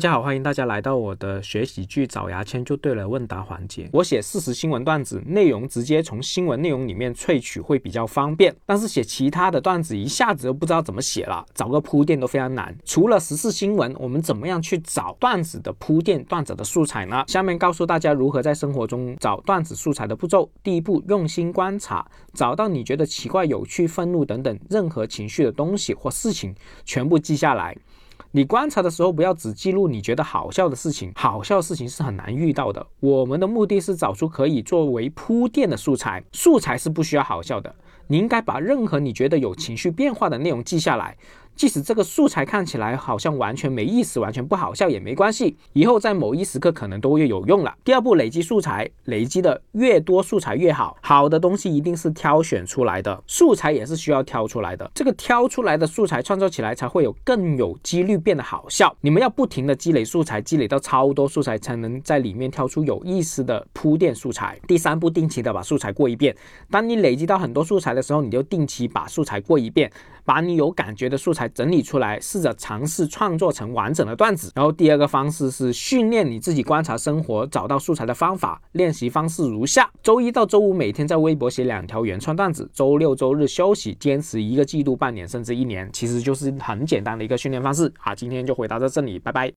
大家好，欢迎大家来到我的学喜剧找牙签就对了问答环节。我写事实新闻段子，内容直接从新闻内容里面萃取会比较方便，但是写其他的段子一下子都不知道怎么写了，找个铺垫都非常难。除了时事新闻，我们怎么样去找段子的铺垫、段子的素材呢？下面告诉大家如何在生活中找段子素材的步骤。第一步，用心观察，找到你觉得奇怪、有趣、愤怒等等任何情绪的东西或事情，全部记下来。你观察的时候，不要只记录你觉得好笑的事情，好笑的事情是很难遇到的。我们的目的是找出可以作为铺垫的素材，素材是不需要好笑的。你应该把任何你觉得有情绪变化的内容记下来。即使这个素材看起来好像完全没意思，完全不好笑也没关系，以后在某一时刻可能都会有用了。第二步，累积素材，累积的越多素材越好。好的东西一定是挑选出来的，素材也是需要挑出来的。这个挑出来的素材创造起来才会有更有几率变得好笑。你们要不停的积累素材，积累到超多素材，才能在里面挑出有意思的铺垫素材。第三步，定期的把素材过一遍。当你累积到很多素材的时候，你就定期把素材过一遍，把你有感觉的素材。整理出来，试着尝试创作成完整的段子。然后第二个方式是训练你自己观察生活、找到素材的方法。练习方式如下：周一到周五每天在微博写两条原创段子，周六周日休息，坚持一个季度、半年甚至一年，其实就是很简单的一个训练方式。好，今天就回答到这里，拜拜。